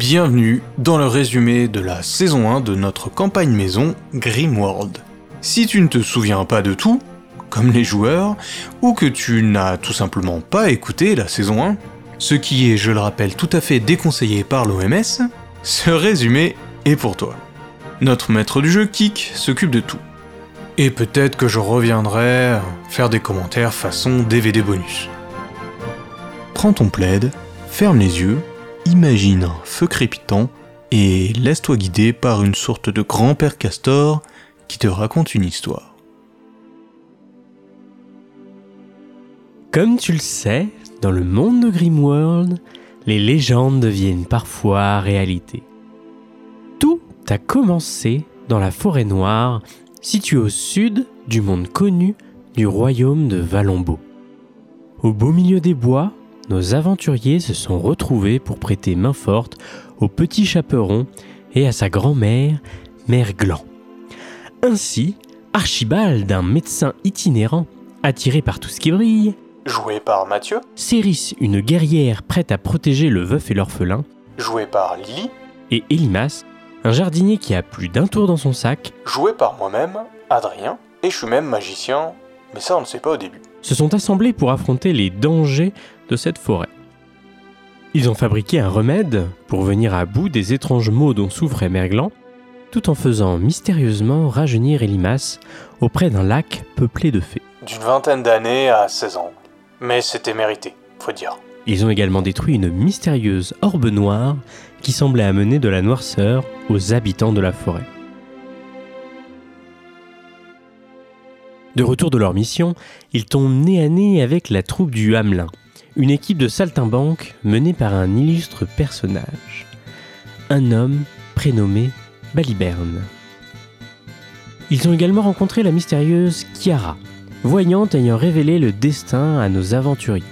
bienvenue dans le résumé de la saison 1 de notre campagne maison Grimworld. Si tu ne te souviens pas de tout, comme les joueurs, ou que tu n'as tout simplement pas écouté la saison 1, ce qui est, je le rappelle, tout à fait déconseillé par l'OMS, ce résumé est pour toi. Notre maître du jeu, Kik, s'occupe de tout. Et peut-être que je reviendrai faire des commentaires façon DVD bonus. Prends ton plaid, ferme les yeux, imagine un feu crépitant et laisse-toi guider par une sorte de grand-père castor qui te raconte une histoire. Comme tu le sais, dans le monde de Grimworld, les légendes deviennent parfois réalité. Tout a commencé dans la forêt noire, située au sud du monde connu du royaume de Valombo. Au beau milieu des bois, nos aventuriers se sont retrouvés pour prêter main forte au petit chaperon et à sa grand-mère, Mère Gland. Ainsi, Archibald, un médecin itinérant, attiré par tout ce qui brille, Joué par Mathieu, Céris, une guerrière prête à protéger le veuf et l'orphelin, joué par Lily, et Elimas, un jardinier qui a plus d'un tour dans son sac, joué par moi-même, Adrien, et je suis même magicien, mais ça on ne sait pas au début. se sont assemblés pour affronter les dangers de cette forêt. Ils ont fabriqué un remède pour venir à bout des étranges maux dont souffrait Merglan, tout en faisant mystérieusement rajeunir Elimas auprès d'un lac peuplé de fées. D'une vingtaine d'années à 16 ans. Mais c'était mérité, faut dire. Ils ont également détruit une mystérieuse orbe noire qui semblait amener de la noirceur aux habitants de la forêt. De retour de leur mission, ils tombent nez à nez avec la troupe du Hamelin, une équipe de saltimbanques menée par un illustre personnage, un homme prénommé Baliberne. Ils ont également rencontré la mystérieuse Chiara, voyante ayant révélé le destin à nos aventuriers.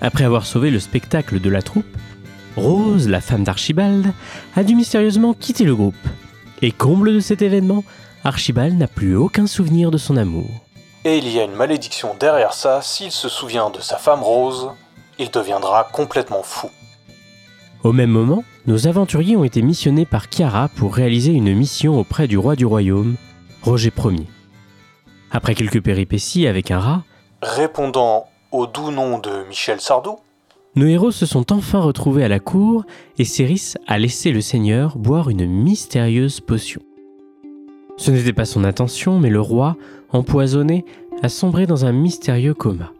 Après avoir sauvé le spectacle de la troupe, Rose, la femme d'Archibald, a dû mystérieusement quitter le groupe. Et comble de cet événement, Archibald n'a plus aucun souvenir de son amour. Et il y a une malédiction derrière ça, s'il se souvient de sa femme Rose, il deviendra complètement fou. Au même moment, nos aventuriers ont été missionnés par Chiara pour réaliser une mission auprès du roi du royaume, Roger Ier. Après quelques péripéties avec un rat, Répondant au doux nom de Michel Sardou, nos héros se sont enfin retrouvés à la cour et Céris a laissé le seigneur boire une mystérieuse potion. Ce n'était pas son intention, mais le roi, empoisonné, a sombré dans un mystérieux coma.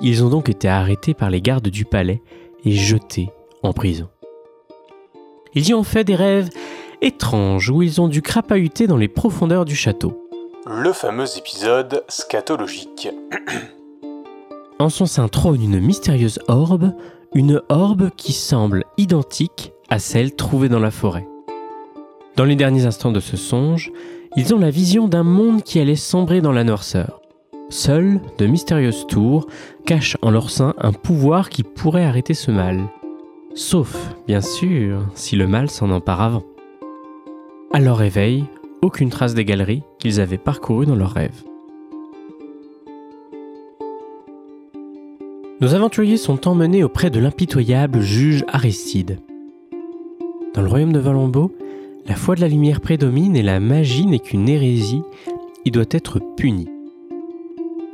Ils ont donc été arrêtés par les gardes du palais et jetés en prison. Ils y ont fait des rêves étranges où ils ont dû crapahuter dans les profondeurs du château. le fameux épisode scatologique. En son sein trône une mystérieuse orbe, une orbe qui semble identique à celle trouvée dans la forêt. Dans les derniers instants de ce songe, ils ont la vision d'un monde qui allait sombrer dans la noirceur. Seules de mystérieuses tours cachent en leur sein un pouvoir qui pourrait arrêter ce mal. Sauf, bien sûr, si le mal s'en empare avant. À leur réveil, aucune trace des galeries qu'ils avaient parcourues dans leurs rêves. Nos aventuriers sont emmenés auprès de l'impitoyable juge Aristide. Dans le royaume de Valambo, la foi de la lumière prédomine et la magie n'est qu'une hérésie qui doit être punie.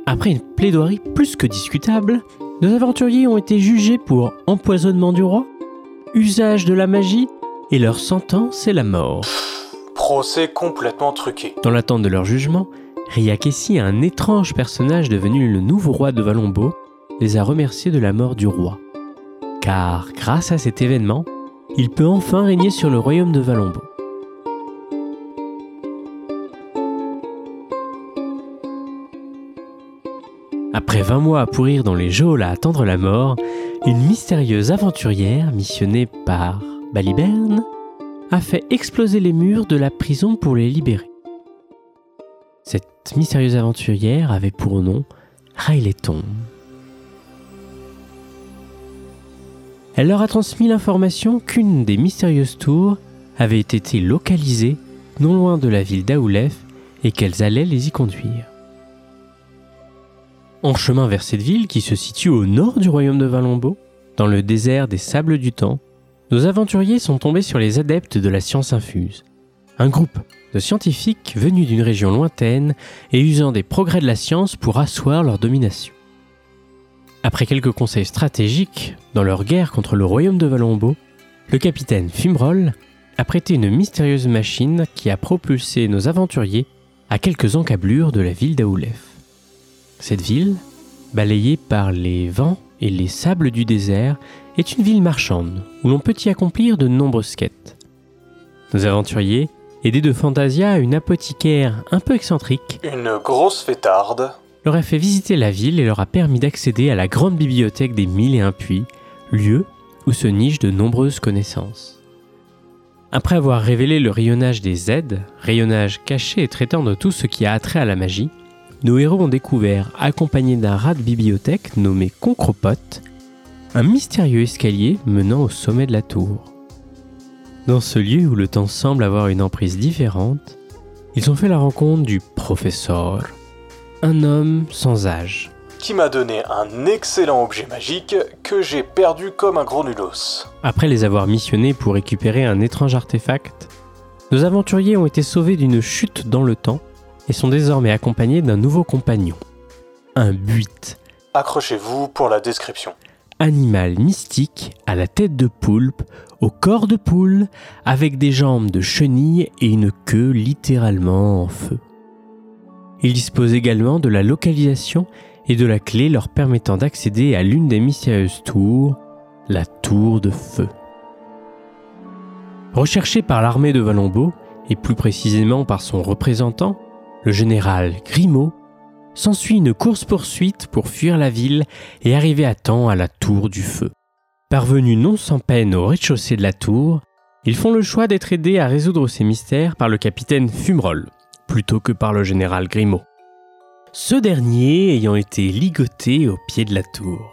Après une plaidoirie plus que discutable, nos aventuriers ont été jugés pour empoisonnement du roi, usage de la magie, et leur sentence est la mort. Procès complètement truqué. Dans l'attente de leur jugement, Riakessi, un étrange personnage devenu le nouveau roi de Valombo, les a remerciés de la mort du roi. Car, grâce à cet événement, il peut enfin régner sur le royaume de Valombo. Après 20 mois à pourrir dans les geôles à attendre la mort, une mystérieuse aventurière missionnée par Baliberne a fait exploser les murs de la prison pour les libérer. Cette mystérieuse aventurière avait pour nom Rayleton. Elle leur a transmis l'information qu'une des mystérieuses tours avait été localisée non loin de la ville d'Aoulef et qu'elles allaient les y conduire. En chemin vers cette ville qui se situe au nord du royaume de Valombo, dans le désert des sables du temps, nos aventuriers sont tombés sur les adeptes de la science infuse. Un groupe de scientifiques venus d'une région lointaine et usant des progrès de la science pour asseoir leur domination. Après quelques conseils stratégiques dans leur guerre contre le royaume de Valombo, le capitaine Fimroll a prêté une mystérieuse machine qui a propulsé nos aventuriers à quelques encablures de la ville d'Aoulef. Cette ville, balayée par les vents et les sables du désert, est une ville marchande où l'on peut y accomplir de nombreuses quêtes. Nos aventuriers, aidés de Fantasia, une apothicaire un peu excentrique, Une grosse fêtarde. leur a fait visiter la ville et leur a permis d'accéder à la grande bibliothèque des Mille et un Puits, lieu où se nichent de nombreuses connaissances. Après avoir révélé le rayonnage des Z, rayonnage caché et traitant de tout ce qui a attrait à la magie, nos héros ont découvert, accompagnés d'un rat de bibliothèque nommé Concropote, un mystérieux escalier menant au sommet de la tour. Dans ce lieu où le temps semble avoir une emprise différente, ils ont fait la rencontre du professeur, un homme sans âge. Qui m'a donné un excellent objet magique que j'ai perdu comme un gros nulos. Après les avoir missionnés pour récupérer un étrange artefact, nos aventuriers ont été sauvés d'une chute dans le temps et sont désormais accompagnés d'un nouveau compagnon. Un buit, Accrochez-vous pour la description. animal mystique à la tête de poulpe, au corps de poule, avec des jambes de chenille et une queue littéralement en feu. Il dispose également de la localisation et de la clé leur permettant d'accéder à l'une des mystérieuses tours, la tour de feu. Recherché par l'armée de Valombo, et plus précisément par son représentant, le général Grimaud, s'ensuit une course-poursuite pour fuir la ville et arriver à temps à la tour du feu. Parvenus non sans peine au rez-de-chaussée de la tour, ils font le choix d'être aidés à résoudre ces mystères par le capitaine Fumerol, plutôt que par le général Grimaud. Ce dernier ayant été ligoté au pied de la tour.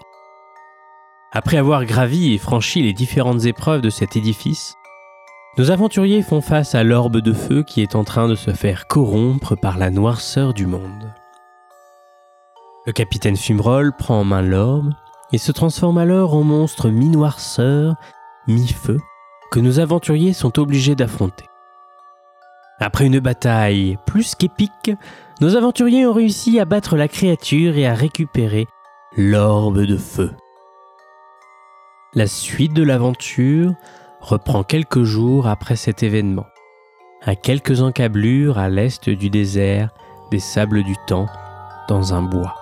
Après avoir gravi et franchi les différentes épreuves de cet édifice, nos aventuriers font face à l'orbe de feu qui est en train de se faire corrompre par la noirceur du monde. Le capitaine Fumerol prend en main l'orbe et se transforme alors en monstre mi-noirceur, mi-feu, que nos aventuriers sont obligés d'affronter. Après une bataille plus qu'épique, nos aventuriers ont réussi à battre la créature et à récupérer l'orbe de feu. La suite de l'aventure reprend quelques jours après cet événement, à quelques encablures à l'est du désert des sables du temps, dans un bois.